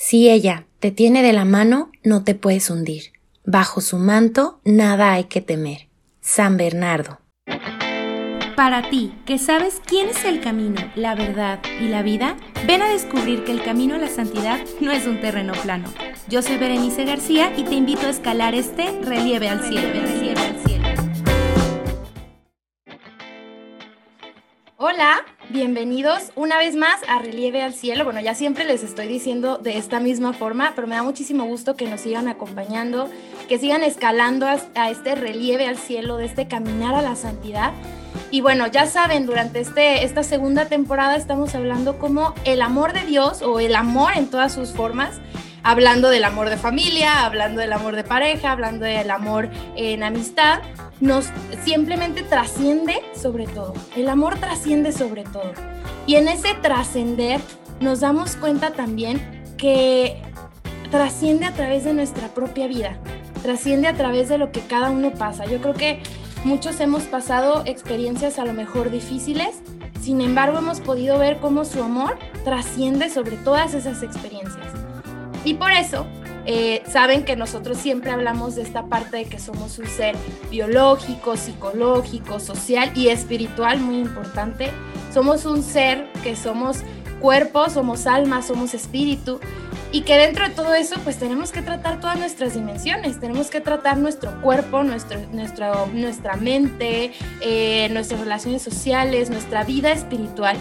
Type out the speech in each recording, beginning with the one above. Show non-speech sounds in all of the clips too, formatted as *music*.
Si ella te tiene de la mano, no te puedes hundir. Bajo su manto, nada hay que temer. San Bernardo. Para ti, que sabes quién es el camino, la verdad y la vida, ven a descubrir que el camino a la santidad no es un terreno plano. Yo soy Berenice García y te invito a escalar este relieve al cielo. Hola, bienvenidos una vez más a Relieve al Cielo. Bueno, ya siempre les estoy diciendo de esta misma forma, pero me da muchísimo gusto que nos sigan acompañando, que sigan escalando a, este relieve al cielo, de este caminar a la santidad. Y bueno, ya saben, durante este, esta segunda temporada estamos hablando como el amor de Dios o el amor en todas sus formas hablando del amor de familia, hablando del amor de pareja, hablando del amor en amistad, nos simplemente trasciende sobre todo. El amor trasciende sobre todo. Y en ese trascender nos damos cuenta también que trasciende a través de nuestra propia vida, trasciende a través de lo que cada uno pasa. Yo creo que muchos hemos pasado experiencias a lo mejor difíciles, sin embargo hemos podido ver cómo su amor trasciende sobre todas esas experiencias. Y por eso eh, saben que nosotros siempre hablamos de esta parte de que somos un ser biológico, psicológico, social y espiritual, muy importante. Somos un ser que somos cuerpo, somos alma, somos espíritu y que dentro de todo eso pues tenemos que tratar todas nuestras dimensiones, tenemos que tratar nuestro cuerpo, nuestro, nuestra mente, eh, nuestras relaciones sociales, nuestra vida espiritual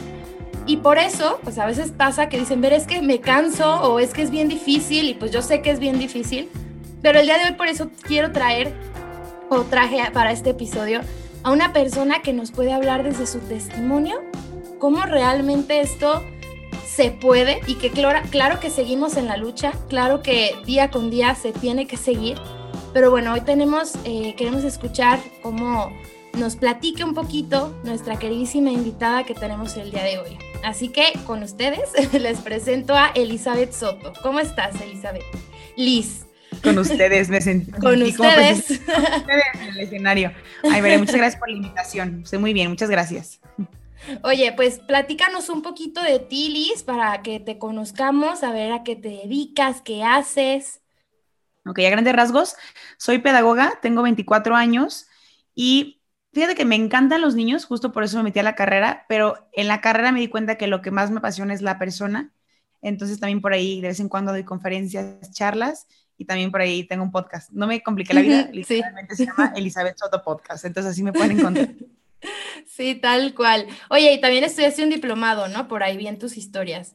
y por eso, pues a veces pasa que dicen, ver, es que me canso o es que es bien difícil y pues yo sé que es bien difícil, pero el día de hoy por eso quiero traer o traje para este episodio a una persona que nos puede hablar desde su testimonio, cómo realmente esto se puede y que claro, claro que seguimos en la lucha, claro que día con día se tiene que seguir, pero bueno, hoy tenemos, eh, queremos escuchar cómo nos platique un poquito nuestra queridísima invitada que tenemos el día de hoy. Así que con ustedes *laughs* les presento a Elizabeth Soto. ¿Cómo estás, Elizabeth? Liz. Con ustedes, me sentí. Con ustedes. Con ustedes en el escenario. Ay, María, muchas gracias por la invitación. Estoy muy bien, muchas gracias. Oye, pues platícanos un poquito de ti, Liz, para que te conozcamos, a ver a qué te dedicas, qué haces. Ok, a grandes rasgos, soy pedagoga, tengo 24 años y Fíjate que me encantan los niños, justo por eso me metí a la carrera, pero en la carrera me di cuenta que lo que más me apasiona es la persona. Entonces también por ahí de vez en cuando doy conferencias, charlas y también por ahí tengo un podcast. No me compliqué la vida, *laughs* literalmente se llama Elizabeth Soto Podcast, entonces así me pueden encontrar. *laughs* Sí, tal cual. Oye, y también estudiaste un diplomado, ¿no? Por ahí bien tus historias.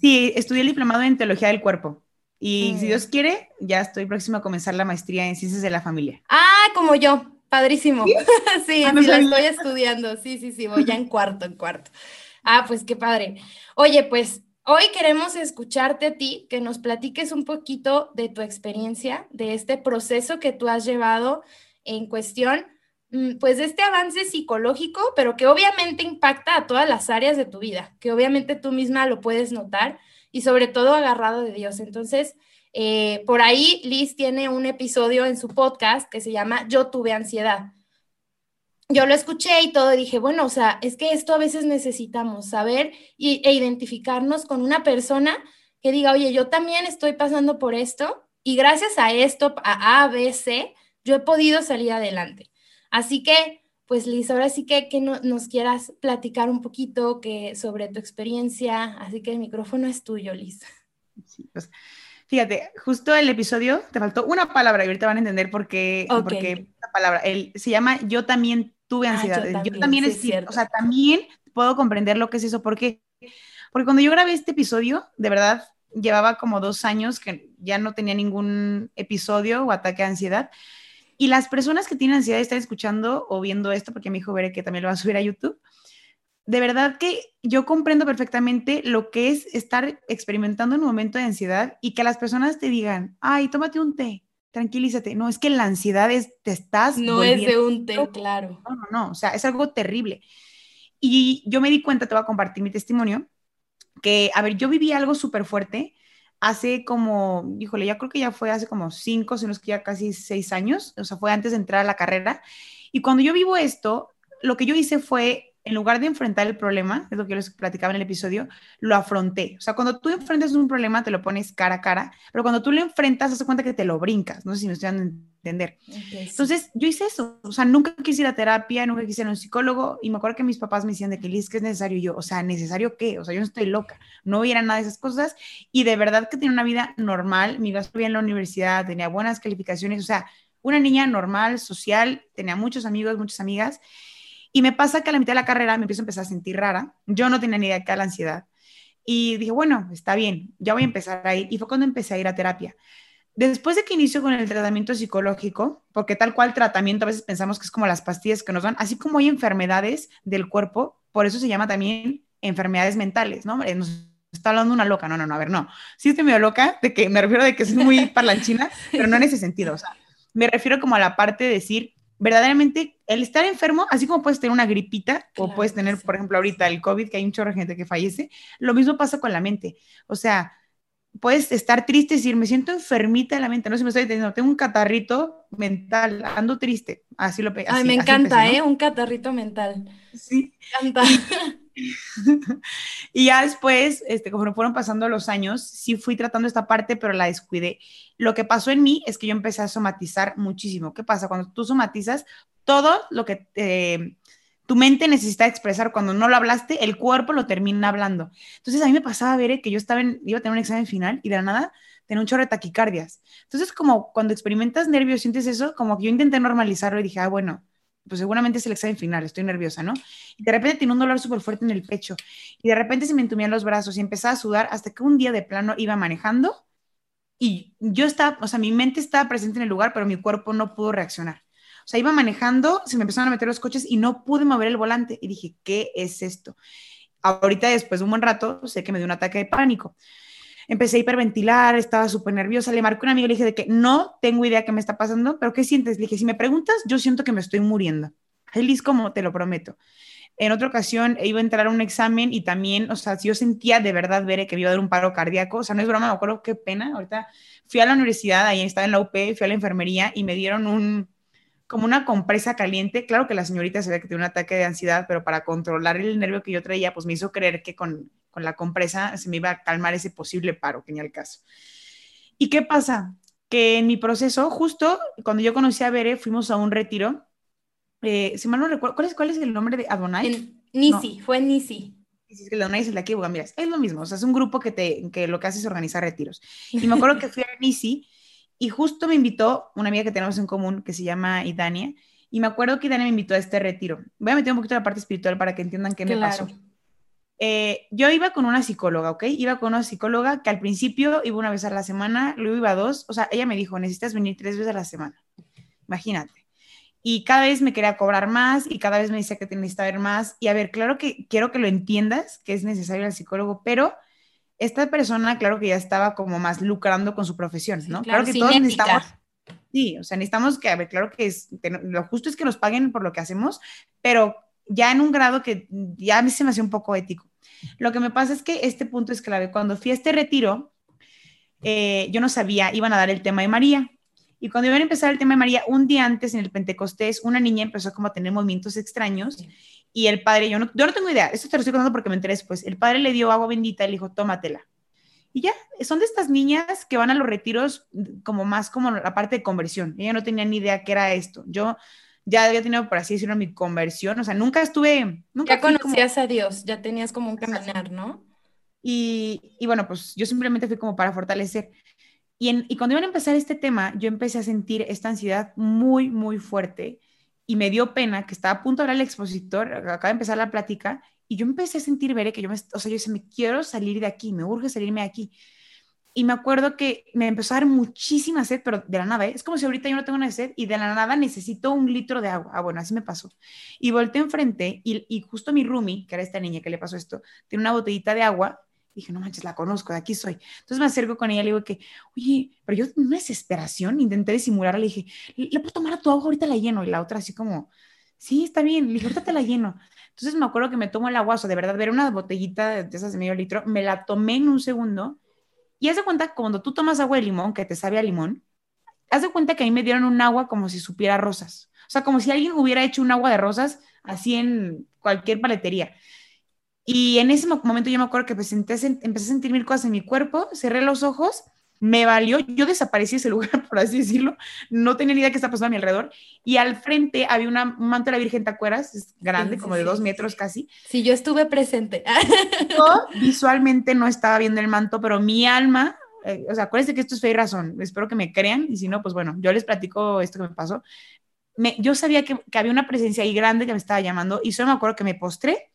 Sí, estudié el diplomado en Teología del Cuerpo. Y si mm. Dios quiere, ya estoy próxima a comenzar la maestría en Ciencias de la Familia. Ah, como yo. Padrísimo. Sí, *laughs* ah, sí, la estoy estudiando. Sí, sí, sí, voy ya en cuarto, en cuarto. Ah, pues qué padre. Oye, pues hoy queremos escucharte a ti, que nos platiques un poquito de tu experiencia, de este proceso que tú has llevado en cuestión, mm, pues de este avance psicológico, pero que obviamente impacta a todas las áreas de tu vida, que obviamente tú misma lo puedes notar y sobre todo agarrado de Dios. Entonces, eh, por ahí Liz tiene un episodio en su podcast que se llama Yo tuve ansiedad. Yo lo escuché y todo, dije, bueno, o sea, es que esto a veces necesitamos saber y, e identificarnos con una persona que diga, oye, yo también estoy pasando por esto y gracias a esto, a A, B, C, yo he podido salir adelante. Así que, pues Liz, ahora sí que, que nos quieras platicar un poquito que, sobre tu experiencia, así que el micrófono es tuyo, Liz. Sí, pues Fíjate, justo el episodio te faltó una palabra y ahorita van a entender por qué, porque la palabra. El, se llama Yo también tuve ah, ansiedad. yo también, es cierto. O sea, también puedo comprender lo que es eso. ¿Por qué? Porque cuando yo grabé este episodio, de verdad, llevaba como dos años que ya no tenía ningún episodio o ataque de ansiedad. Y las personas que tienen ansiedad están escuchando o viendo esto, porque mi hijo veré que también lo va a subir a YouTube de verdad que yo comprendo perfectamente lo que es estar experimentando un momento de ansiedad y que las personas te digan, ay, tómate un té, tranquilízate. No, es que la ansiedad es, te estás... No es de un té, claro. No, no, no, o sea, es algo terrible. Y yo me di cuenta, te voy a compartir mi testimonio, que, a ver, yo viví algo súper fuerte hace como, híjole, ya creo que ya fue hace como cinco, sino es que ya casi seis años, o sea, fue antes de entrar a la carrera. Y cuando yo vivo esto, lo que yo hice fue en lugar de enfrentar el problema, es lo que yo les platicaba en el episodio, lo afronté. O sea, cuando tú enfrentas un problema, te lo pones cara a cara, pero cuando tú lo enfrentas, te cuenta que te lo brincas. No sé si me estoy dando a entender. Entonces, yo hice eso. O sea, nunca quise ir a terapia, nunca quise ir a un psicólogo. Y me acuerdo que mis papás me decían de que, Liz, ¿qué es necesario? yo, o sea, ¿necesario qué? O sea, yo no estoy loca. No hubiera nada de esas cosas. Y de verdad que tenía una vida normal. Me iba bien en la universidad, tenía buenas calificaciones. O sea, una niña normal, social, tenía muchos amigos, muchas amigas. Y me pasa que a la mitad de la carrera me empiezo a empezar a sentir rara. Yo no tenía ni idea de qué era la ansiedad. Y dije, bueno, está bien, ya voy a empezar a ir. Y fue cuando empecé a ir a terapia. Después de que inicio con el tratamiento psicológico, porque tal cual tratamiento a veces pensamos que es como las pastillas que nos dan, así como hay enfermedades del cuerpo, por eso se llama también enfermedades mentales, ¿no? Nos está hablando una loca, no, no, no, a ver, no. Sí estoy medio loca, de que me refiero de que es muy *laughs* parlanchina, pero no en ese sentido, o sea, me refiero como a la parte de decir, verdaderamente el estar enfermo, así como puedes tener una gripita o puedes tener, por ejemplo, ahorita el COVID, que hay un chorro de gente que fallece, lo mismo pasa con la mente. O sea, puedes estar triste y decir, me siento enfermita de la mente, no sé si me estoy entendiendo, tengo un catarrito mental, ando triste, así lo Ay, me encanta, ¿eh? Un catarrito mental. Sí. Me encanta. *laughs* *laughs* y ya después, este, conforme fueron pasando los años, sí fui tratando esta parte, pero la descuidé. Lo que pasó en mí es que yo empecé a somatizar muchísimo. ¿Qué pasa? Cuando tú somatizas, todo lo que tu mente necesita expresar, cuando no lo hablaste, el cuerpo lo termina hablando. Entonces a mí me pasaba ver que yo estaba en, iba a tener un examen final y de la nada tenía un chorro de taquicardias. Entonces como cuando experimentas nervios, sientes eso, como que yo intenté normalizarlo y dije, ah, bueno, pues seguramente es el examen final, estoy nerviosa, ¿no? Y de repente tenía un dolor súper fuerte en el pecho y de repente se me entumían los brazos y empezaba a sudar hasta que un día de plano iba manejando y yo estaba, o sea, mi mente estaba presente en el lugar, pero mi cuerpo no pudo reaccionar. O sea, iba manejando, se me empezaron a meter los coches y no pude mover el volante y dije, ¿qué es esto? Ahorita, después de un buen rato, sé que me dio un ataque de pánico empecé a hiperventilar, estaba súper nerviosa, le marqué a un amigo, le dije de que no tengo idea qué me está pasando, pero ¿qué sientes? Le dije, si me preguntas, yo siento que me estoy muriendo. Feliz como te lo prometo. En otra ocasión iba a entrar a un examen y también, o sea, yo sentía de verdad ver que iba a dar un paro cardíaco, o sea, no es broma, me acuerdo qué pena, ahorita fui a la universidad, ahí estaba en la UP, fui a la enfermería y me dieron un, como una compresa caliente. Claro que la señorita se ve que tiene un ataque de ansiedad, pero para controlar el nervio que yo traía, pues me hizo creer que con, con la compresa se me iba a calmar ese posible paro, que ni el caso. ¿Y qué pasa? Que en mi proceso, justo cuando yo conocí a Bere, fuimos a un retiro. Eh, si mal no recuerdo, ¿cuál es, ¿cuál es el nombre de Adonai? Nisi, fue Nisi. Es que Adonai es el de aquí, mira, es lo mismo, o sea, es un grupo que, te, que lo que hace es organizar retiros. Y me acuerdo que fui a Nisi y justo me invitó una amiga que tenemos en común que se llama Idania. Y me acuerdo que Idania me invitó a este retiro. Voy a meter un poquito la parte espiritual para que entiendan qué me pasó. Eh, yo iba con una psicóloga, ¿ok? Iba con una psicóloga que al principio iba una vez a la semana, luego iba dos. O sea, ella me dijo, necesitas venir tres veces a la semana. Imagínate. Y cada vez me quería cobrar más y cada vez me decía que necesitaba ver más. Y a ver, claro que quiero que lo entiendas, que es necesario el psicólogo, pero esta persona, claro que ya estaba como más lucrando con su profesión, ¿no? claro, que todos necesitamos. Sí, o sea, necesitamos que, a ver, claro que es, lo justo es que nos paguen por lo que hacemos, pero ya en un grado que ya a mí se me hace un poco ético. Lo que me pasa es que este punto es clave. Cuando fui a este retiro, eh, yo no sabía, iban a dar el tema de María. Y cuando iban a empezar el tema de María, un día antes en el Pentecostés, una niña empezó como a tener movimientos extraños y el padre, yo no, yo no tengo idea, esto te lo estoy contando porque me enteré después, el padre le dio agua bendita y le dijo, tómatela. Y ya, son de estas niñas que van a los retiros como más como la parte de conversión. Ella no tenía ni idea qué era esto. Yo ya había tenido, por así decirlo, mi conversión. O sea, nunca estuve... Nunca ya conocías a Dios, ya tenías como un caminar, ¿no? Y, y, bueno, pues yo simplemente fui como para fortalecer. Y, en, y cuando iban a empezar este tema, yo empecé a sentir esta ansiedad muy, muy fuerte y me dio pena que estaba a punto de hablar el expositor, acaba de empezar la plática, y yo empecé a sentir, veré, que yo me, o sea, yo decía, me quiero salir de aquí, me urge salirme de aquí. Y me acuerdo que me empezó a dar muchísima sed, pero de la nada, ¿eh? es como si ahorita yo no tengo una sed y de la nada necesito un litro de agua. Ah, bueno, así me pasó. Y volteé enfrente y, y justo mi roomie, que era esta niña que le pasó esto, tiene una botellita de agua dije, no manches, la conozco, de aquí soy. Entonces me acerco con ella, le digo que, oye, pero yo una desesperación intenté disimular, le dije, ¿le puedo tomar a tu agua? Ahorita la lleno. Y la otra así como, sí, está bien, le dije, ahorita te la lleno. Entonces me acuerdo que me tomo el agua, o sea, de verdad, ver una botellita de esas de medio litro, me la tomé en un segundo y haz de cuenta, cuando tú tomas agua de limón, que te sabe a limón, haz de cuenta que a mí me dieron un agua como si supiera rosas. O sea, como si alguien hubiera hecho un agua de rosas así en cualquier paletería. Y en ese momento yo me acuerdo que empecé a sentir mil cosas en mi cuerpo, cerré los ojos me valió, yo desaparecí de ese lugar, *laughs* por así decirlo, no tenía ni idea qué estaba pasando a mi alrededor, y al frente había una, un manto de la Virgen, ¿te acuerdas? Es grande, como de dos metros casi. Sí, yo estuve presente. *laughs* Yo visualmente no estaba viendo el manto, pero mi alma, eh, o sea, acuérdense que esto es fe y razón, espero que me crean, y si no, pues bueno, yo les platico esto que me pasó. Me, yo sabía que, que había una presencia ahí grande que me estaba llamando, y solo me acuerdo que me postré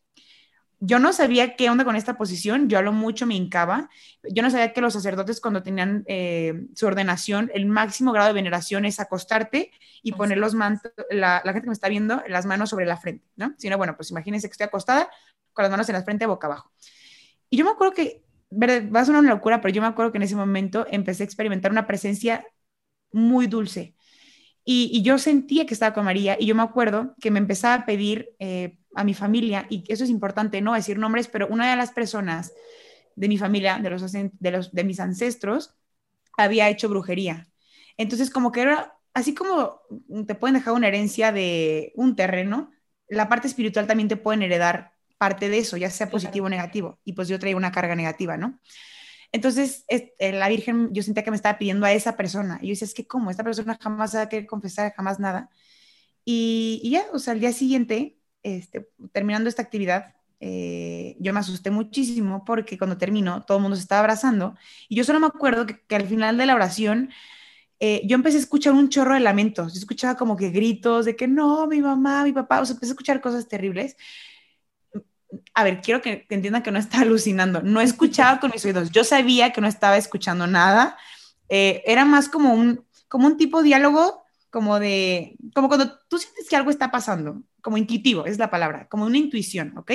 yo no sabía qué onda con esta posición, yo a lo mucho me hincaba, yo no sabía que los sacerdotes cuando tenían eh, su ordenación, el máximo grado de veneración es acostarte y poner los mantos, la, gente que me está viendo, las manos sobre la frente, ¿no? Si no, bueno, pues imagínense que estoy acostada con las manos en la frente, boca abajo. Y yo me acuerdo que, va a sonar una locura, pero yo me acuerdo que en ese momento empecé a experimentar una presencia muy dulce. Y, yo sentía que estaba con María y yo me acuerdo que me empezaba a pedir... Eh, a mi familia, y eso es importante, no decir nombres, pero una de las personas de mi familia, de, los, de, los, de mis ancestros, había hecho brujería. Entonces, como que era, así como te pueden dejar una herencia de un terreno, la parte espiritual también te pueden heredar parte de eso, ya sea positivo o negativo. Y pues yo traía una carga negativa, ¿no? Entonces, eh, la Virgen, yo sentía que me estaba pidiendo a esa persona. Y yo decía, es que, ¿cómo? Esta persona jamás va a querer confesar, jamás nada. Y, y ya, o sea, al día siguiente este, terminando esta actividad, eh, yo me asusté muchísimo porque cuando terminó todo el mundo se estaba abrazando. Y yo solo me acuerdo que, al final de la oración eh, yo empecé a escuchar un chorro de lamentos, yo escuchaba como que gritos de que no, mi mamá, mi papá, o sea, empecé a escuchar cosas terribles. A ver, quiero que, entiendan que no estaba alucinando, no escuchaba con mis oídos, yo sabía que no estaba escuchando nada, eh, era más como un, como un tipo de diálogo como de, como cuando tú sientes que algo está pasando, como intuitivo, es la palabra, como una intuición, ¿ok?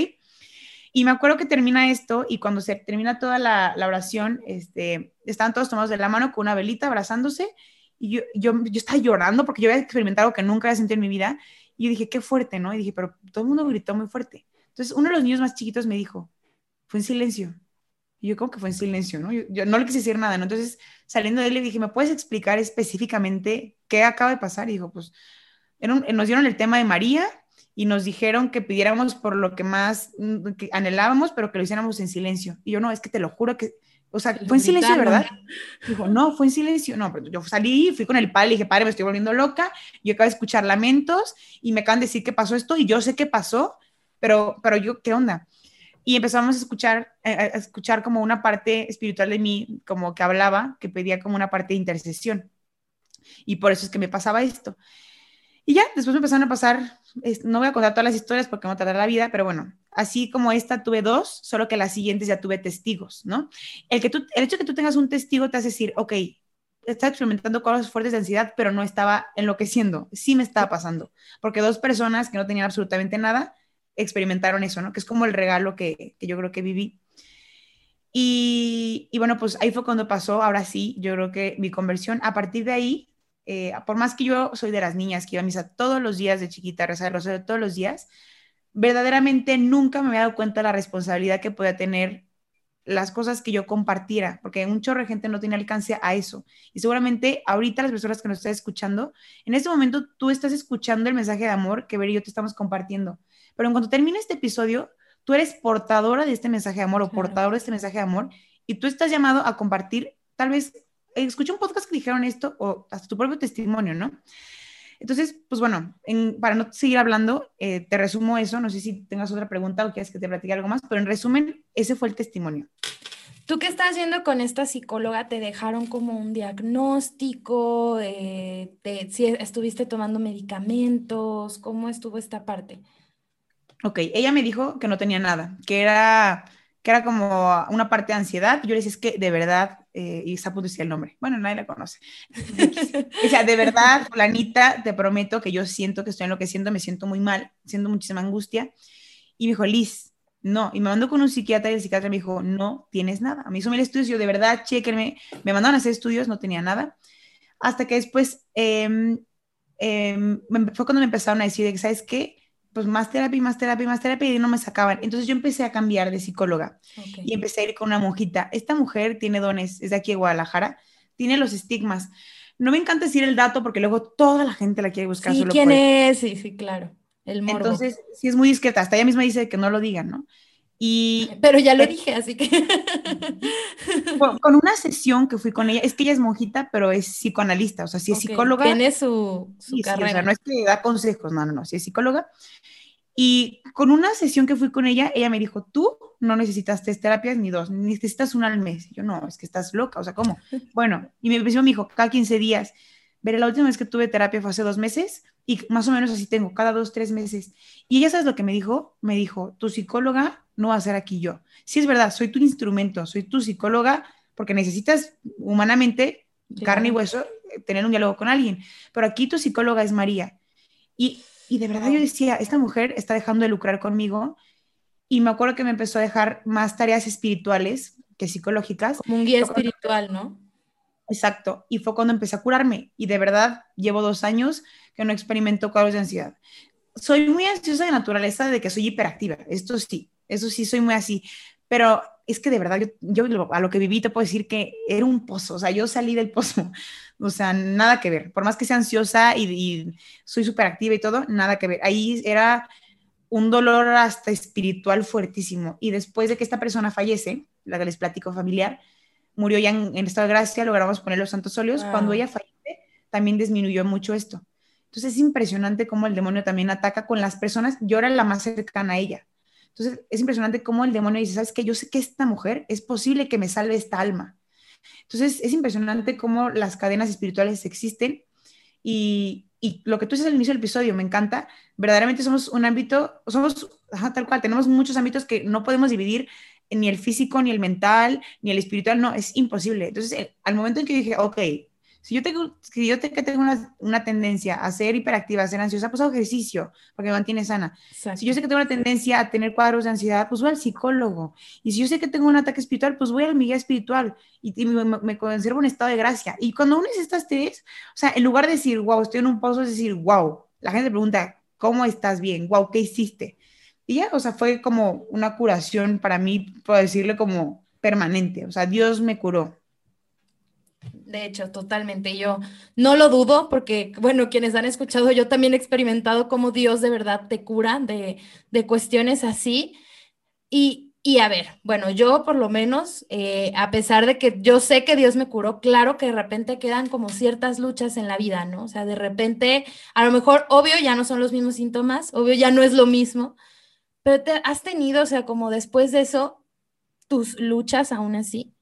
Y me acuerdo que termina esto y cuando se termina toda la, oración, este, estaban todos tomados de la mano con una velita abrazándose y yo, yo, yo estaba llorando porque yo había experimentado algo que nunca había sentido en mi vida y yo dije, qué fuerte, ¿no? Y dije, pero todo el mundo gritó muy fuerte. Entonces uno de los niños más chiquitos me dijo, fue en silencio. Y yo como que fue en silencio, ¿no? Yo, no le quise decir nada, ¿no? Entonces, saliendo de él, le dije, ¿me puedes explicar específicamente qué acaba de pasar? Y dijo, pues, nos dieron el tema de María y nos dijeron que pidiéramos por lo que más mm, anhelábamos, pero que lo hiciéramos en silencio. Y yo, no, es que te lo juro que, o sea, fue en silencio, ¿verdad? Dijo, no, fue en silencio. No, pero yo salí, fui con el padre y dije, padre, me estoy volviendo loca. Yo acabo de escuchar lamentos y me acaban de decir que pasó esto y yo sé qué pasó, pero, pero yo, ¿qué onda? Y empezamos a escuchar, a escuchar como una parte espiritual de mí, como que hablaba, que pedía como una parte de intercesión. Y por eso es que me pasaba esto. Y ya, después me empezaron a pasar, no voy a contar todas las historias porque no tardar la vida, pero bueno, así como esta tuve dos, solo que las siguientes ya tuve testigos, ¿no? El, que tú, el hecho de que tú tengas un testigo te hace decir, ok, estaba experimentando cosas fuertes de ansiedad, pero no estaba enloqueciendo, sí me estaba pasando, porque dos personas que no tenían absolutamente nada experimentaron eso, ¿no? Que es como el regalo que, yo creo que viví. Y, bueno, pues ahí fue cuando pasó, ahora sí, yo creo que mi conversión, a partir de ahí, eh, por más que yo soy de las niñas que iba a misa todos los días de chiquita, rezar el rosario todos los días, verdaderamente nunca me había dado cuenta de la responsabilidad que podía tener las cosas que yo compartiera, porque un chorro de gente no tiene alcance a eso. Y seguramente ahorita las personas que nos están escuchando, en este momento tú estás escuchando el mensaje de amor que Ver y yo te estamos compartiendo. Pero en cuanto termine este episodio, tú eres portadora de este mensaje de amor o portador de este mensaje de amor y tú estás llamado a compartir, tal vez, escuché un podcast que dijeron esto o hasta tu propio testimonio, ¿no? Entonces, pues bueno, para no seguir hablando, eh, te resumo eso, no sé si tengas otra pregunta o quieres que te platique algo más, pero en resumen, ese fue el testimonio. ¿Tú qué estás haciendo con esta psicóloga? ¿Te dejaron como un diagnóstico? Eh, si estuviste tomando medicamentos? ¿Cómo estuvo esta parte? Ok, ella me dijo que no tenía nada, que era, que era como una parte de ansiedad. Yo le decía, es que de verdad, eh, y está a punto de decir el nombre. Bueno, nadie la conoce. *laughs* o sea, de verdad, Planita, te prometo que yo siento que estoy enloqueciendo, me siento muy mal, siento muchísima angustia. Y me dijo, Liz, no. Y me mandó con un psiquiatra y el psiquiatra me dijo, no tienes nada. Me hizo mil estudios, yo de verdad, chequenme. Me mandaron a hacer estudios, no tenía nada. Hasta que después em, em, fue cuando me empezaron a decir, ¿sabes qué? Pues más terapia, más terapia, más terapia y no me sacaban. Entonces yo empecé a cambiar de psicóloga y empecé a ir con una monjita. Esta mujer tiene dones, es de aquí de Guadalajara, tiene los estigmas. No me encanta decir el dato porque luego toda la gente la quiere buscar. Sí, ¿quién es? Sí, sí, claro. El morbo. Entonces, sí es muy discreta, hasta ella misma dice que no lo digan, ¿no? Y, *laughs* Pero ya lo dije, así que... *laughs* con, una sesión que fui con ella, es que ella es monjita, pero es psicoanalista, o sea, si es psicóloga... Tiene su, carrera. o sea, no es que da consejos, no, no, no, si es psicóloga. Y con una sesión que fui con ella, ella me dijo, tú no necesitas tres terapias ni dos, necesitas una al mes. yo, no, es que estás loca, o sea, ¿cómo? *laughs* Bueno, y me me dijo, cada 15 días. Veré, la última vez que tuve terapia fue hace dos meses y más o menos así tengo, cada dos, tres meses. Y ella, ¿sabes lo que me dijo? Me dijo, tu psicóloga no va a ser aquí yo. Sí, es verdad, soy tu instrumento, soy tu psicóloga porque necesitas humanamente, carne y hueso, tener un diálogo con alguien. Pero aquí tu psicóloga es María. Y, y de verdad yo decía, esta mujer está dejando de lucrar conmigo. Y me acuerdo que me empezó a dejar más tareas espirituales que psicológicas. Como un guía espiritual, ¿no? Exacto. Y fue cuando empecé a curarme. Y de verdad, llevo dos años que no experimento cuadros de ansiedad. Soy muy ansiosa de naturaleza, de que soy hiperactiva. Esto sí, eso sí, soy muy así. Pero es que de verdad, yo, yo a lo que viví te puedo decir que era un pozo. O sea, yo salí del pozo. *laughs* O sea, nada que ver. Por más que sea ansiosa y, y soy activa y todo, nada que ver. Ahí era un dolor hasta espiritual fuertísimo. Y después de que esta persona fallece, la que les platico familiar, murió ya en, estado de gracia, logramos poner los santos óleos. Cuando ella fallece, también disminuyó mucho esto. Entonces es impresionante cómo el demonio también ataca con las personas. Yo era la más cercana a ella. Entonces es impresionante cómo el demonio dice, ¿sabes qué? Yo sé que esta mujer es posible que me salve esta alma. Entonces es impresionante cómo las cadenas espirituales existen y, y lo que tú dices al inicio del episodio me encanta. Verdaderamente somos un ámbito, somos tal cual, tenemos muchos ámbitos que no podemos dividir ni el físico, ni el mental, ni el espiritual, no, es imposible. Entonces, eh, al momento en que dije, ok, si yo tengo, si yo tengo una, una, tendencia a ser hiperactiva, a ser ansiosa, pues hago ejercicio porque me mantiene sana. Si yo sé que tengo una tendencia a tener cuadros de ansiedad, pues voy al psicólogo. Y si yo sé que tengo un ataque espiritual, pues voy al mi guía espiritual y, me, conservo un estado de gracia. Y cuando uno es estas tres, o sea, en lugar de decir, wow, estoy en un pozo, es decir, wow, la gente pregunta, ¿cómo estás bien? Wow, ¿qué hiciste? Y ya, o sea, fue como una curación para mí, puedo decirle como permanente, o sea, Dios me curó. De hecho, totalmente. Yo no lo dudo porque, bueno, quienes han escuchado, yo también he experimentado cómo Dios de verdad te cura de, de cuestiones así. Y, y, a ver, bueno, yo por lo menos, eh, a pesar de que yo sé que Dios me curó, claro que de repente quedan como ciertas luchas en la vida, ¿no? O sea, de repente, a lo mejor, obvio, ya no son los mismos síntomas, obvio, ya no es lo mismo, pero te has tenido, o sea, como después de eso, tus luchas aún así.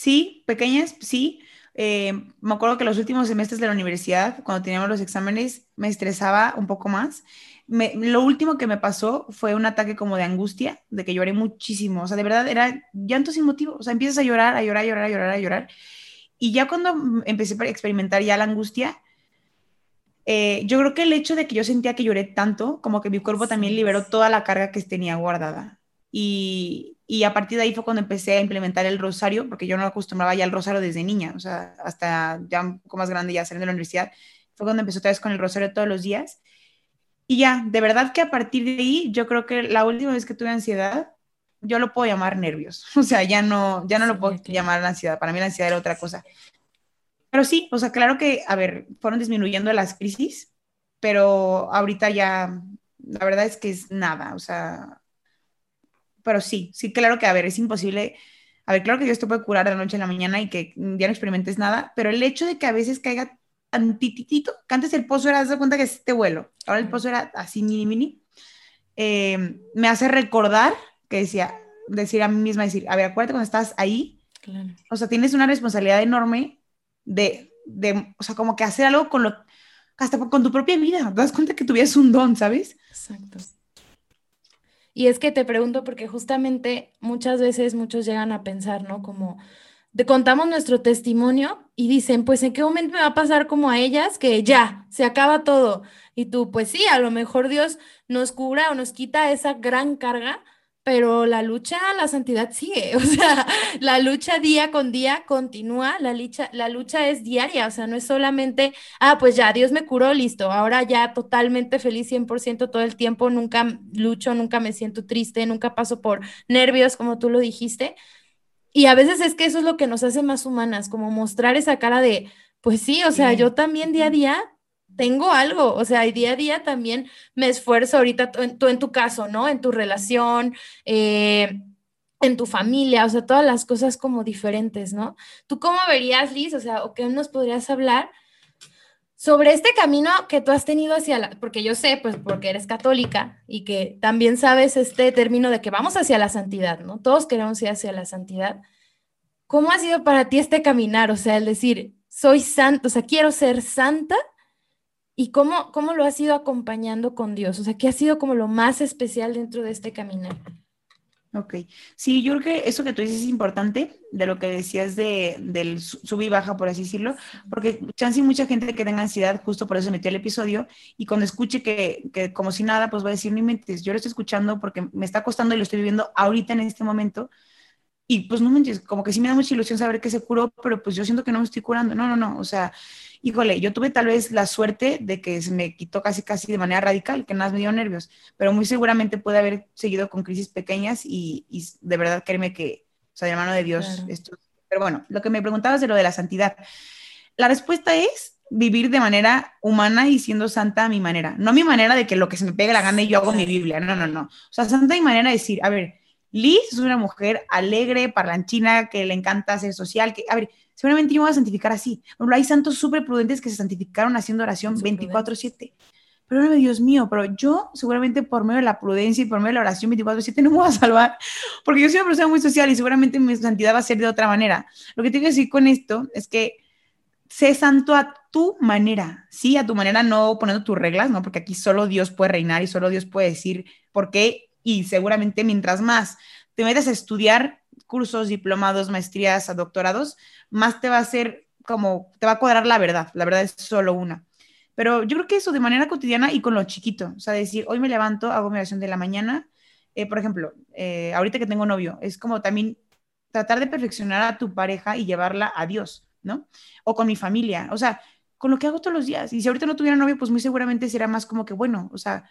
Sí, pequeñas, sí. Eh, me acuerdo que los últimos semestres de la universidad, cuando teníamos los exámenes, me estresaba un poco más. lo último que me pasó fue un ataque como de angustia, de que lloré muchísimo. O sea, de verdad era llanto sin motivo. O sea, empiezas a llorar, a llorar, a llorar, a llorar, a llorar. Y ya cuando empecé a experimentar ya la angustia, eh, yo creo que el hecho de que yo sentía que lloré tanto, como que mi cuerpo también liberó toda la carga que tenía guardada. Y, y, a partir de ahí fue cuando empecé a implementar el rosario, porque yo no acostumbraba ya al rosario desde niña, o sea, hasta ya un poco más grande, ya saliendo de la universidad, fue cuando empecé otra vez con el rosario todos los días. Y ya, de verdad que a partir de ahí, yo creo que la última vez que tuve ansiedad, yo lo puedo llamar nervios. *laughs* O sea, ya no, ya no lo puedo llamar ansiedad. Para mí la ansiedad era otra cosa. Pero sí, o sea, claro que, a ver, fueron disminuyendo las crisis, pero ahorita ya, la verdad es que es nada, o sea, pero sí, sí, claro que, a ver, es imposible, a ver, claro que Dios te puede curar de la noche a la mañana y que ya no experimentes nada, pero el hecho de que a veces caiga tantitito, que antes el pozo era, de cuenta que es este vuelo, ahora el pozo era así mini, mini, eh, me hace recordar que decía, decir a mí misma, decir, a ver, acuérdate cuando estás ahí, o sea, tienes una responsabilidad enorme de, de, o sea, como que hacer algo con lo, hasta con tu propia vida, te das cuenta que tu vida es un don, ¿sabes? Exacto. Y es que te pregunto porque justamente muchas veces muchos llegan a pensar, ¿no? Como te contamos nuestro testimonio y dicen, pues en qué momento me va a pasar como a ellas que ya, se acaba todo. Y tú, pues sí, a lo mejor Dios nos cura o nos quita esa gran carga, pero la lucha, la santidad sigue, *laughs* o sea, la lucha día con día continúa, la lucha, la lucha es diaria, o sea, no es solamente, ah, pues ya, Dios me curó, listo, ahora ya totalmente feliz 100% todo el tiempo, nunca lucho, nunca me siento triste, nunca paso por nervios, como tú lo dijiste. Y a veces es que eso es lo que nos hace más humanas, como mostrar esa cara de, pues sí, o sea, yo también día a día tengo algo, o sea, día a día también me esfuerzo ahorita, tú en, tu caso, ¿no? En tu relación, eh, en tu familia, o sea, todas las cosas como diferentes, ¿no? ¿Tú cómo verías, Liz? O sea, ¿o qué nos podrías hablar sobre este camino que tú has tenido hacia la, porque yo sé, pues porque eres católica y que también sabes este término de que vamos hacia la santidad, ¿no? Todos queremos ir hacia la santidad. ¿Cómo ha sido para ti este caminar? O sea, el decir, soy santa, o sea, quiero ser santa ¿Y cómo, cómo lo has ido acompañando con Dios? O sea, ¿qué ha sido como lo más especial dentro de este caminar? Ok, sí, yo creo que eso que tú dices es importante, de lo que decías de, del sub y baja, por así decirlo, porque chance mucha gente que tenga ansiedad, justo por eso metió el episodio, y cuando escuche que, que como si nada, pues va a decir, no mentes, yo lo estoy escuchando porque me está costando y lo estoy viviendo ahorita en este momento, y pues no mentes, como que sí me da mucha ilusión saber que se curó, pero pues yo siento que no me estoy curando, no, no, no, o sea, híjole, yo tuve tal vez la suerte de que se me quitó casi casi de manera radical, que nada me dio nervios, pero muy seguramente puede haber seguido con crisis pequeñas y, de verdad créeme que, o sea, de mano de Dios, esto. Pero bueno, lo que me preguntabas de lo de la santidad, la respuesta es vivir de manera humana y siendo santa a mi manera, no a mi manera de que lo que se me pegue la gana y yo hago mi Biblia, no, no, no, o sea, santa mi manera de decir, a ver, Liz es una mujer alegre, parlanchina, que le encanta ser social, que, a ver, seguramente yo me voy a santificar así. Por hay santos súper prudentes que se santificaron haciendo oración 24/7. Pero Dios mío, pero yo seguramente por medio de la prudencia y por medio de la oración 24/7 no me voy a salvar, *laughs* porque yo soy una persona muy social y seguramente mi santidad va a ser de otra manera. Lo que tengo que decir con esto es que sé santo a tu manera, sí, a tu manera, no poniendo tus reglas, ¿no? Porque aquí solo Dios puede reinar y solo Dios puede decir por qué y seguramente mientras más te metas a estudiar cursos, diplomados, maestrías, doctorados, más te va a hacer como, te va a cuadrar la verdad, la verdad es solo una. Pero yo creo que eso de manera cotidiana y con lo chiquito, o sea, decir, hoy me levanto, hago mi oración de la mañana, eh, por ejemplo, eh, ahorita que tengo novio, es como también tratar de perfeccionar a tu pareja y llevarla a Dios, ¿no? O con mi familia, o sea, con lo que hago todos los días. Y si ahorita no tuviera novio, pues muy seguramente será más como que, bueno, o sea,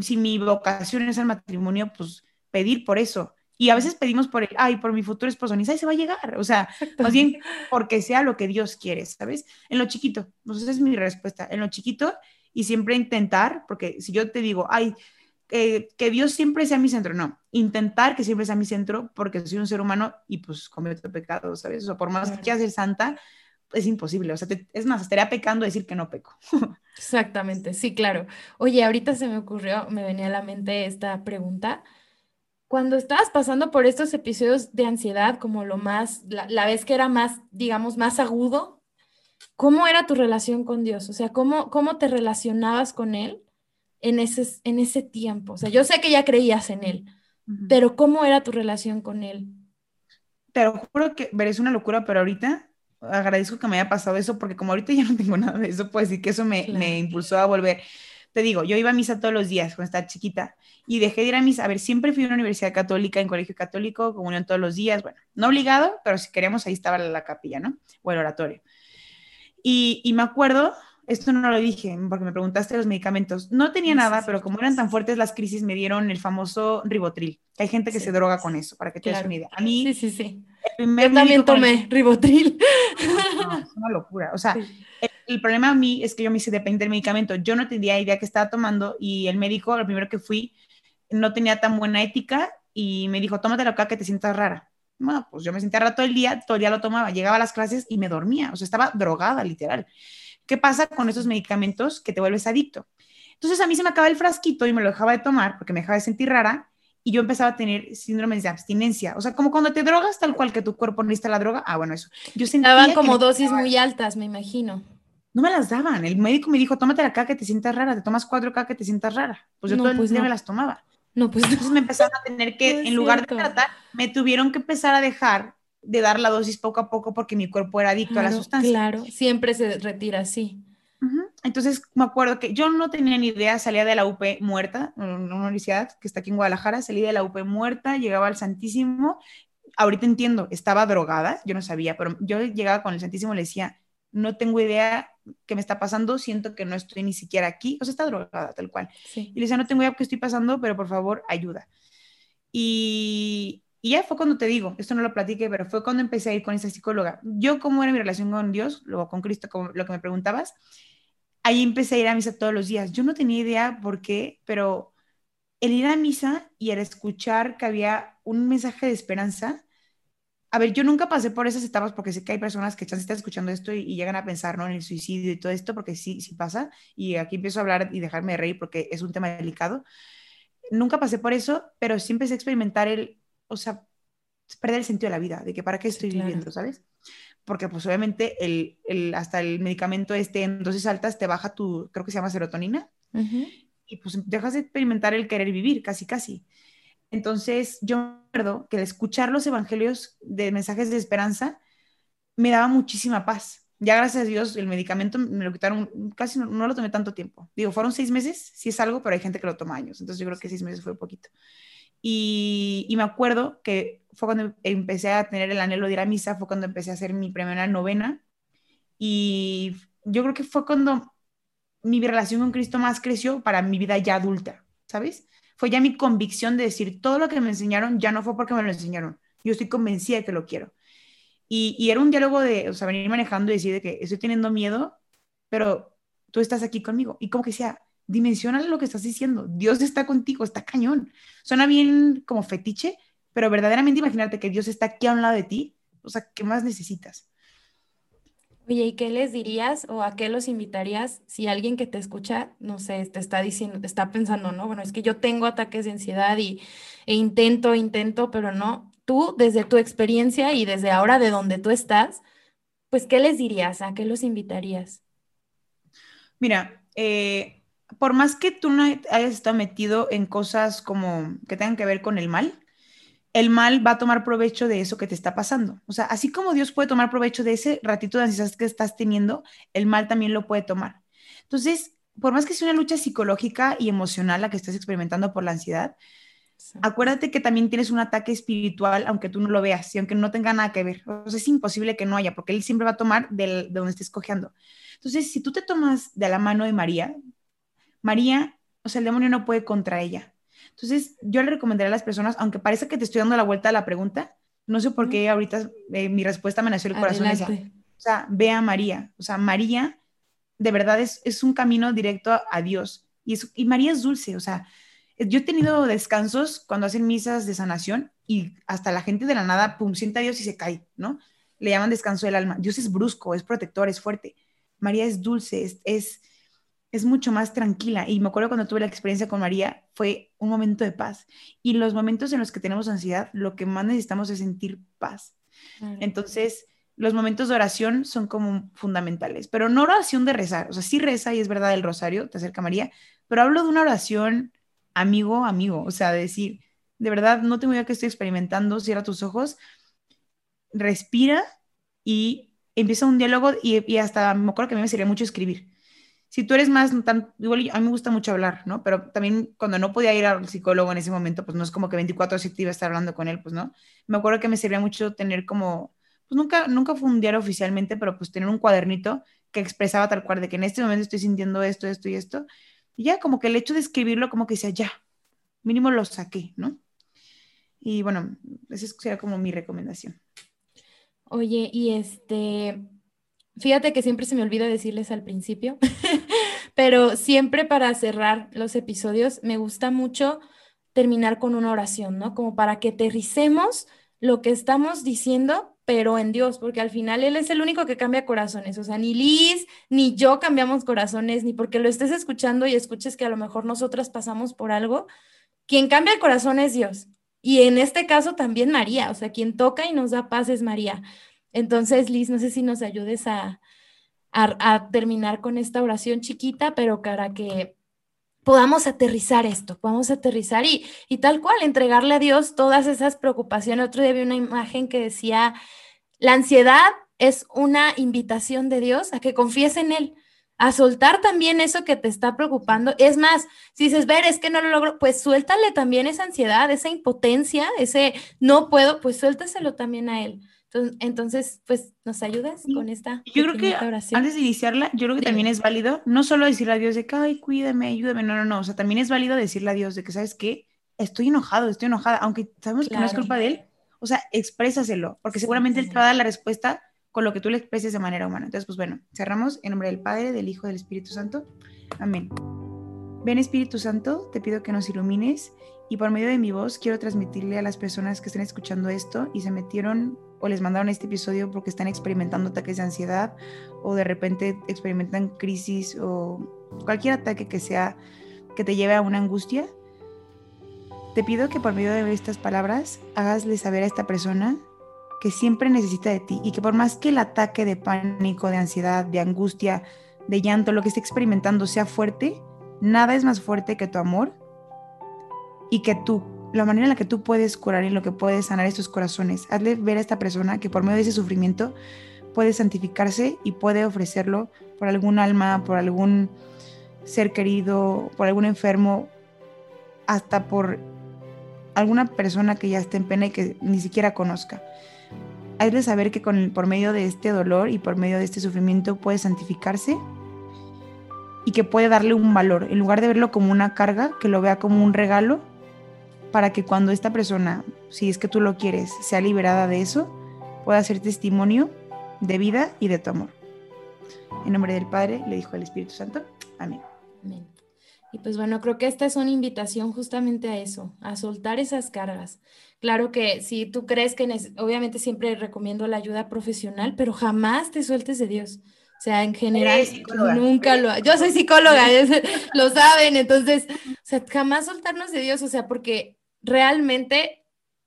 si mi vocación es el matrimonio, pues pedir por eso. Y a veces pedimos por el, ay, por mi futuro esposo, ni sabe se va a llegar. O sea, más bien porque sea lo que Dios quiere, ¿sabes? En lo chiquito. Pues esa es mi respuesta. En lo chiquito y siempre intentar, porque si yo te digo, ay, que Dios siempre sea mi centro, no. Intentar que siempre sea mi centro porque soy un ser humano y pues cometo pecados, ¿sabes? O sea, por más que quiera ser santa, es imposible. O sea, es más, estaría pecando decir que no peco. *laughs* Exactamente, sí, claro. Oye, ahorita se me ocurrió, me venía a la mente esta pregunta. Cuando estabas pasando por estos episodios de ansiedad, como lo más, la, vez que era más, digamos, más agudo, ¿cómo era tu relación con Dios? O sea, ¿cómo, cómo te relacionabas con Él en ese, en ese tiempo? O sea, yo sé que ya creías en Él, pero ¿cómo era tu relación con Él? Te lo juro que verás una locura, pero ahorita agradezco que me haya pasado eso porque como ahorita ya no tengo nada de eso, pues sí que eso me, me impulsó a volver. Te digo, yo iba a misa todos los días cuando estaba chiquita y dejé de ir a misa. A ver, siempre fui a una universidad católica, en colegio católico, comunión todos los días. Bueno, no obligado, pero si queríamos, ahí estaba la, capilla, ¿no? O el oratorio. Y, y me acuerdo esto no lo dije porque me preguntaste los medicamentos. No tenía nada, pero como eran tan fuertes las crisis, me dieron el famoso ribotril. Hay gente que se droga con eso, para que te des una idea. A mí, sí, sí, sí. Yo también tomé ribotril. *laughs* No, es una locura. O sea, el, problema a mí es que yo me hice depende del medicamento. Yo no tenía idea que estaba tomando y el médico, lo primero que fui, no tenía tan buena ética y me dijo, tómatelo acá que te sientas rara. Bueno, pues yo me sentía rara todo el día, todo el día lo tomaba. Llegaba a las clases y me dormía. O sea, estaba drogada, literal. ¿Qué pasa con esos medicamentos que te vuelves adicto? Entonces a mí se me acaba el frasquito y me lo dejaba de tomar porque me dejaba de sentir rara y yo empezaba a tener síndrome de abstinencia. O sea, como cuando te drogas tal cual que tu cuerpo necesita la droga. Ah, bueno, eso. Yo sentía Daban como dosis muy altas, me imagino. No me las daban. El médico me dijo, tómate acá que te sientas rara, te tomas cuatro acá que te sientas rara. Pues yo todo el pues día me las tomaba. No, pues Entonces me empezaron a tener que, en lugar de tratar, me tuvieron que empezar a dejar de dar la dosis poco a poco porque mi cuerpo era adicto a la sustancia. Claro, siempre se retira así. Entonces me acuerdo que yo no tenía ni idea, salía de la UP muerta, una universidad que está aquí en Guadalajara, salí de la UP muerta, llegaba al Santísimo, ahorita entiendo, estaba drogada, yo no sabía, pero yo llegaba con el Santísimo y le decía, no tengo idea qué me está pasando, siento que no estoy ni siquiera aquí, o sea, está drogada tal cual. Y le decía, no tengo idea qué estoy pasando, pero por favor, ayuda. Y, y ya fue cuando te digo, esto no lo platiqué, pero fue cuando empecé a ir con esa psicóloga. Yo, ¿cómo era mi relación con Dios, luego con Cristo, como lo que me preguntabas? ahí empecé a ir a misa todos los días. Yo no tenía idea por qué, pero el ir a misa y el escuchar que había un mensaje de esperanza, a ver, yo nunca pasé por esas etapas porque sé que hay personas que están escuchando esto y, llegan a pensar ¿no? en el suicidio y todo esto, porque sí, sí pasa. Y aquí empiezo a hablar y dejarme de reír porque es un tema delicado. Nunca pasé por eso, pero sí empecé a experimentar el, o sea, perder el sentido de la vida, de que para qué estoy viviendo, ¿sabes? Porque pues obviamente el, el, hasta el medicamento este en dosis altas te baja tu, creo que se llama serotonina, y pues dejas de experimentar el querer vivir, casi, casi. Entonces, yo recuerdo que al escuchar los evangelios de mensajes de esperanza me daba muchísima paz. Ya gracias a Dios el medicamento me lo quitaron, casi no, lo tomé tanto tiempo. Digo, fueron seis meses, sí es algo, pero hay gente que lo toma años. Entonces yo creo que seis meses fue poquito. Y, y, me acuerdo que fue cuando empecé a tener el anhelo de ir a misa, fue cuando empecé a hacer mi primera novena. Y yo creo que fue cuando mi relación con Cristo más creció para mi vida ya adulta, ¿sabes? Fue ya mi convicción de decir, todo lo que me enseñaron ya no fue porque me lo enseñaron, yo estoy convencida de que lo quiero. Y, y era un diálogo de, o sea, venir manejando y decir de que estoy teniendo miedo, pero tú estás aquí conmigo. Y como que sea, dimensiona lo que estás diciendo, Dios está contigo, está cañón. Suena bien como fetiche, pero verdaderamente imagínate que Dios está aquí a un lado de ti, o sea, ¿qué más necesitas? Oye, ¿y qué les dirías o a qué los invitarías si alguien que te escucha, no sé, te está diciendo, te está pensando, no, bueno, es que yo tengo ataques de ansiedad y, e intento, intento, pero no, tú desde tu experiencia y desde ahora de donde tú estás, pues, ¿qué les dirías? ¿A qué los invitarías? Mira, eh, por más que tú no hayas estado metido en cosas como que tengan que ver con el mal, el mal va a tomar provecho de eso que te está pasando. O sea, así como Dios puede tomar provecho de ese ratito de ansiedad que estás teniendo, el mal también lo puede tomar. Entonces, por más que sea una lucha psicológica y emocional la que estás experimentando por la ansiedad, acuérdate que también tienes un ataque espiritual, aunque tú no lo veas y aunque no tenga nada que ver. O sea, es imposible que no haya, porque Él siempre va a tomar de donde estés cojeando. Entonces, si tú te tomas de la mano de María, María, o sea, el demonio no puede contra ella. Entonces, yo le recomendaría a las personas, aunque parece que te estoy dando la vuelta a la pregunta, no sé por qué ahorita eh, mi respuesta me nació el corazón. Esa. O sea, ve a María. O sea, María de verdad es, es un camino directo a, Dios. Y, y María es dulce. O sea, yo he tenido descansos cuando hacen misas de sanación y hasta la gente de la nada, pum, sienta a Dios y se cae, ¿no? Le llaman descanso del alma. Dios es brusco, es protector, es fuerte. María es dulce, es, es es mucho más tranquila. Y me acuerdo cuando tuve la experiencia con María, fue un momento de paz. Y los momentos en los que tenemos ansiedad, lo que más necesitamos es sentir paz. Entonces, los momentos de oración son como fundamentales, pero no oración de rezar. O sea, sí reza y es verdad el rosario, te acerca María, pero hablo de una oración amigo, amigo. O sea, decir, de verdad, no tengo idea que estoy experimentando, cierra tus ojos, respira y empieza un diálogo y, y hasta me acuerdo que a mí me sería mucho escribir si tú eres más, tan, igual a mí me gusta mucho hablar, ¿no? Pero también cuando no podía ir al psicólogo en ese momento, pues no es como que 24 horas iba a estar hablando con él, pues no. Me acuerdo que me servía mucho tener como, pues nunca, nunca fue un diario oficialmente, pero pues tener un cuadernito que expresaba tal cual de que en este momento estoy sintiendo esto, esto y esto. Y ya como que el hecho de escribirlo como que decía, ya, mínimo lo saqué, ¿no? Y bueno, esa sería como mi recomendación. Oye, y este, Fíjate que siempre se me olvida decirles al principio, *laughs* pero siempre para cerrar los episodios me gusta mucho terminar con una oración, ¿no? Como para que aterricemos lo que estamos diciendo, pero en Dios, porque al final Él es el único que cambia corazones. O sea, ni Liz ni yo cambiamos corazones, ni porque lo estés escuchando y escuches que a lo mejor nosotras pasamos por algo. Quien cambia el corazón es Dios. Y en este caso también María, o sea, quien toca y nos da paz es María. Entonces, Liz, no sé si nos ayudes a, terminar con esta oración chiquita, pero para que podamos aterrizar esto, podamos aterrizar y, y tal cual, entregarle a Dios todas esas preocupaciones. Otro día vi una imagen que decía, la ansiedad es una invitación de Dios a que confíes en Él, a soltar también eso que te está preocupando. Es más, si dices, ver, es que no lo logro, pues suéltale también esa ansiedad, esa impotencia, ese no puedo, pues suéltaselo también a Él. Entonces, pues, ¿nos ayudas con esta Yo creo que antes de iniciarla, yo creo que también es válido, no solo decirle a Dios de que, ay, cuídame, ayúdame, no, no, no, o sea, también es válido decirle a Dios de que, ¿sabes qué? Estoy enojado, estoy enojada, aunque sabemos que no es culpa de Él, o sea, exprésaselo, porque seguramente Él te va a dar la respuesta con lo que tú le expreses de manera humana. Entonces, pues bueno, cerramos en nombre del Padre, del Hijo, del Espíritu Santo. Amén. Ven Espíritu Santo, te pido que nos ilumines y por medio de mi voz quiero transmitirle a las personas que estén escuchando esto y se metieron o les mandaron este episodio porque están experimentando ataques de ansiedad o de repente experimentan crisis o cualquier ataque que sea que te lleve a una angustia. Te pido que por medio de estas palabras hagasle saber a esta persona que siempre necesita de ti y que por más que el ataque de pánico, de ansiedad, de angustia, de llanto, lo que esté experimentando sea fuerte, nada es más fuerte que tu amor y que tú, la manera en la que tú puedes curar y lo que puedes sanar estos corazones. Hazle ver a esta persona que por medio de ese sufrimiento puede santificarse y puede ofrecerlo por algún alma, por algún ser querido, por algún enfermo, hasta por alguna persona que ya esté en pena y que ni siquiera conozca. Hazle saber que con, por medio de este dolor y por medio de este sufrimiento puede santificarse y que puede darle un valor. En lugar de verlo como una carga, que lo vea como un regalo para que cuando esta persona, si es que tú lo quieres, sea liberada de eso, pueda ser testimonio de vida y de tu amor. En nombre del Padre, le dijo el Espíritu Santo. Amén. Amén. Y pues bueno, creo que esta es una invitación justamente a eso, a soltar esas cargas. Claro que si tú crees que, obviamente siempre recomiendo la ayuda profesional, pero jamás te sueltes de Dios. O sea, en general, nunca lo... Yo soy psicóloga, *laughs* lo saben, entonces, o sea, jamás soltarnos de Dios, o sea, porque realmente,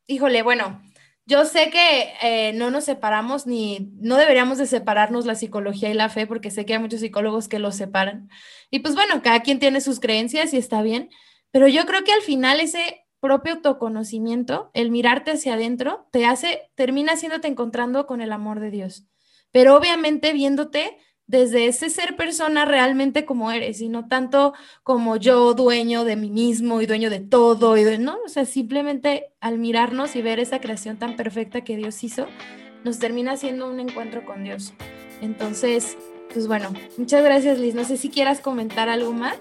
híjole, bueno, yo sé que eh, no nos separamos ni no deberíamos de separarnos la psicología y la fe porque sé que hay muchos psicólogos que los separan. Y pues bueno, cada quien tiene sus creencias y está bien, pero yo creo que al final ese propio autoconocimiento, el mirarte hacia adentro, te hace, termina haciéndote encontrando con el amor de Dios. Pero obviamente viéndote desde ese ser persona realmente como eres y no tanto como yo dueño de mí mismo y dueño de todo y de, no, o sea, simplemente al mirarnos y ver esa creación tan perfecta que Dios hizo, nos termina haciendo un encuentro con Dios. Entonces, pues bueno, muchas gracias Liz. No sé si quieras comentar algo más.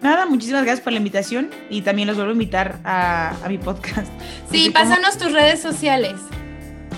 Nada, muchísimas gracias por la invitación y también los vuelvo a invitar a, mi podcast. Sí, pásanos tus redes sociales.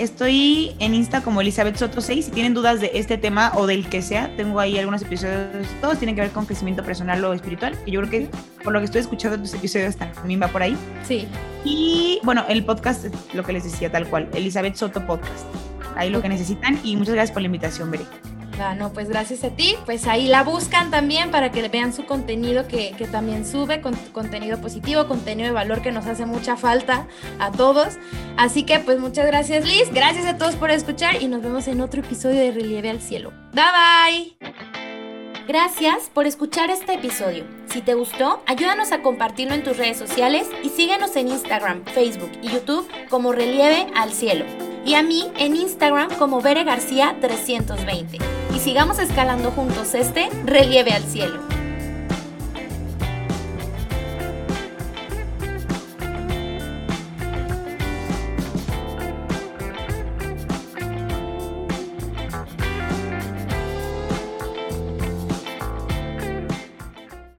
Estoy en Insta como Elizabeth Soto 6. Si tienen dudas de este tema o del que sea, tengo ahí algunos episodios. Todos tienen que ver con crecimiento personal o espiritual. Y yo creo que por lo que estoy escuchando tus episodios también va por ahí. Sí. Y bueno, el podcast, lo que les decía tal cual, Elizabeth Soto Podcast. Ahí lo que necesitan. Y muchas gracias por la invitación, Bere. No, pues gracias a ti. Pues ahí la buscan también para que vean su contenido que, también sube, con, contenido positivo, contenido de valor que nos hace mucha falta a todos. Así que pues muchas gracias Liz, gracias a todos por escuchar y nos vemos en otro episodio de Relieve al Cielo. Bye bye. Gracias por escuchar este episodio. Si te gustó, ayúdanos a compartirlo en tus redes sociales y síguenos en Instagram, Facebook y YouTube como Relieve al Cielo. Y a mí en Instagram como Bere García 320 y sigamos escalando juntos este relieve al cielo.